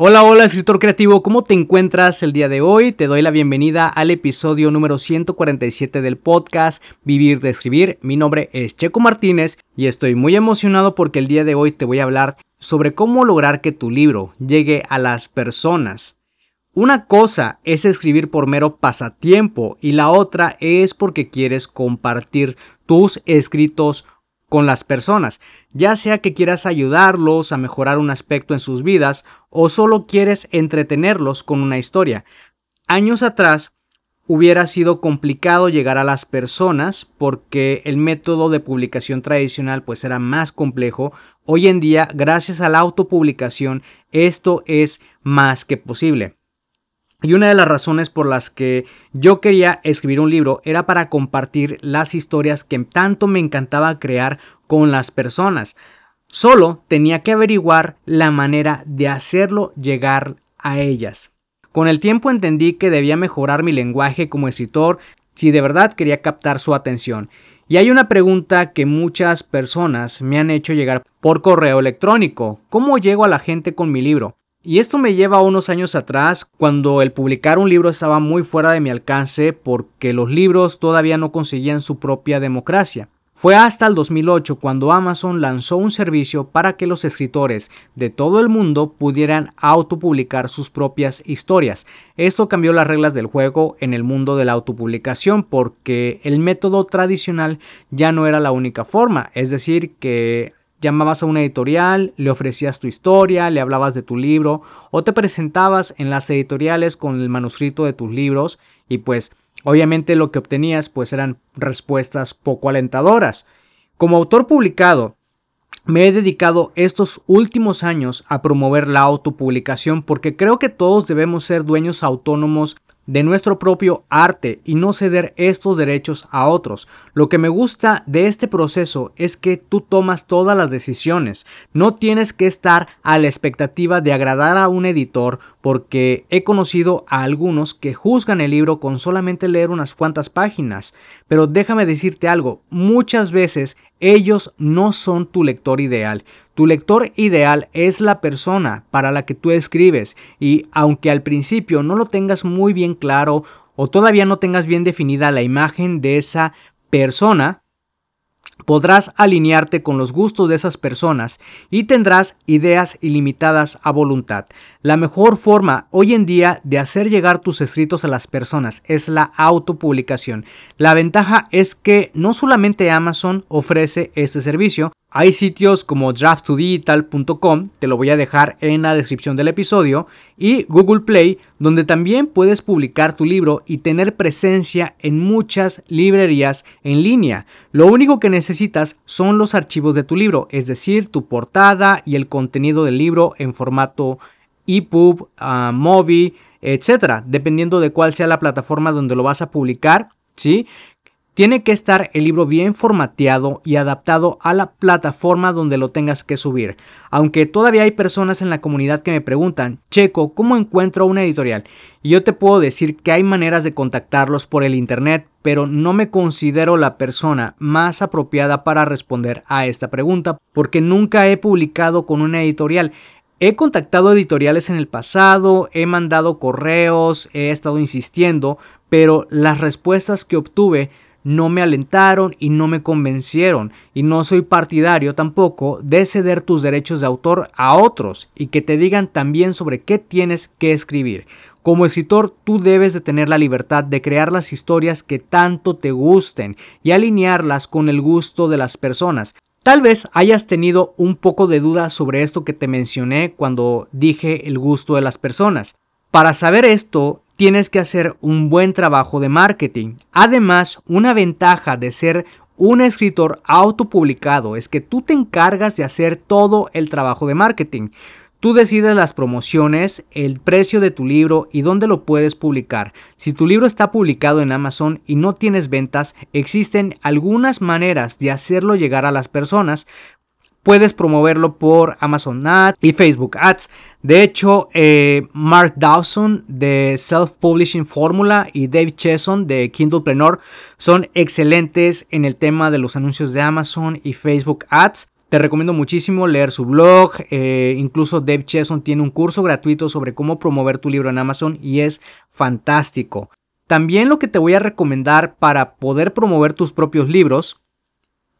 Hola, hola escritor creativo, ¿cómo te encuentras el día de hoy? Te doy la bienvenida al episodio número 147 del podcast Vivir de Escribir. Mi nombre es Checo Martínez y estoy muy emocionado porque el día de hoy te voy a hablar sobre cómo lograr que tu libro llegue a las personas. Una cosa es escribir por mero pasatiempo y la otra es porque quieres compartir tus escritos con las personas, ya sea que quieras ayudarlos a mejorar un aspecto en sus vidas o solo quieres entretenerlos con una historia. Años atrás hubiera sido complicado llegar a las personas porque el método de publicación tradicional pues era más complejo. Hoy en día, gracias a la autopublicación, esto es más que posible. Y una de las razones por las que yo quería escribir un libro era para compartir las historias que tanto me encantaba crear con las personas. Solo tenía que averiguar la manera de hacerlo llegar a ellas. Con el tiempo entendí que debía mejorar mi lenguaje como escritor si de verdad quería captar su atención. Y hay una pregunta que muchas personas me han hecho llegar por correo electrónico. ¿Cómo llego a la gente con mi libro? Y esto me lleva a unos años atrás, cuando el publicar un libro estaba muy fuera de mi alcance porque los libros todavía no conseguían su propia democracia. Fue hasta el 2008 cuando Amazon lanzó un servicio para que los escritores de todo el mundo pudieran autopublicar sus propias historias. Esto cambió las reglas del juego en el mundo de la autopublicación porque el método tradicional ya no era la única forma, es decir, que llamabas a una editorial, le ofrecías tu historia, le hablabas de tu libro o te presentabas en las editoriales con el manuscrito de tus libros y pues obviamente lo que obtenías pues eran respuestas poco alentadoras. Como autor publicado, me he dedicado estos últimos años a promover la autopublicación porque creo que todos debemos ser dueños autónomos de nuestro propio arte y no ceder estos derechos a otros. Lo que me gusta de este proceso es que tú tomas todas las decisiones. No tienes que estar a la expectativa de agradar a un editor porque he conocido a algunos que juzgan el libro con solamente leer unas cuantas páginas. Pero déjame decirte algo, muchas veces ellos no son tu lector ideal. Tu lector ideal es la persona para la que tú escribes y aunque al principio no lo tengas muy bien claro o todavía no tengas bien definida la imagen de esa persona, podrás alinearte con los gustos de esas personas y tendrás ideas ilimitadas a voluntad. La mejor forma hoy en día de hacer llegar tus escritos a las personas es la autopublicación. La ventaja es que no solamente Amazon ofrece este servicio, hay sitios como draft2digital.com, te lo voy a dejar en la descripción del episodio, y Google Play, donde también puedes publicar tu libro y tener presencia en muchas librerías en línea. Lo único que necesitas son los archivos de tu libro, es decir, tu portada y el contenido del libro en formato EPUB, uh, Mobi, etcétera, dependiendo de cuál sea la plataforma donde lo vas a publicar. ¿Sí? Tiene que estar el libro bien formateado y adaptado a la plataforma donde lo tengas que subir. Aunque todavía hay personas en la comunidad que me preguntan, Checo, ¿cómo encuentro una editorial? Y yo te puedo decir que hay maneras de contactarlos por el internet, pero no me considero la persona más apropiada para responder a esta pregunta porque nunca he publicado con una editorial. He contactado editoriales en el pasado, he mandado correos, he estado insistiendo, pero las respuestas que obtuve no me alentaron y no me convencieron y no soy partidario tampoco de ceder tus derechos de autor a otros y que te digan también sobre qué tienes que escribir. Como escritor tú debes de tener la libertad de crear las historias que tanto te gusten y alinearlas con el gusto de las personas. Tal vez hayas tenido un poco de duda sobre esto que te mencioné cuando dije el gusto de las personas. Para saber esto, tienes que hacer un buen trabajo de marketing. Además, una ventaja de ser un escritor autopublicado es que tú te encargas de hacer todo el trabajo de marketing. Tú decides las promociones, el precio de tu libro y dónde lo puedes publicar. Si tu libro está publicado en Amazon y no tienes ventas, existen algunas maneras de hacerlo llegar a las personas. Puedes promoverlo por Amazon Ads y Facebook Ads. De hecho, eh, Mark Dawson de Self Publishing Formula y Dave Chesson de Kindlepreneur son excelentes en el tema de los anuncios de Amazon y Facebook Ads. Te recomiendo muchísimo leer su blog. Eh, incluso Dave Chesson tiene un curso gratuito sobre cómo promover tu libro en Amazon y es fantástico. También lo que te voy a recomendar para poder promover tus propios libros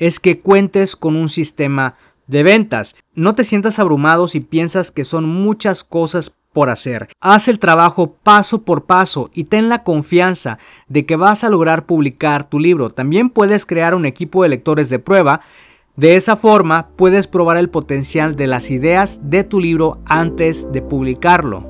es que cuentes con un sistema de ventas. No te sientas abrumado si piensas que son muchas cosas por hacer. Haz el trabajo paso por paso y ten la confianza de que vas a lograr publicar tu libro. También puedes crear un equipo de lectores de prueba de esa forma puedes probar el potencial de las ideas de tu libro antes de publicarlo.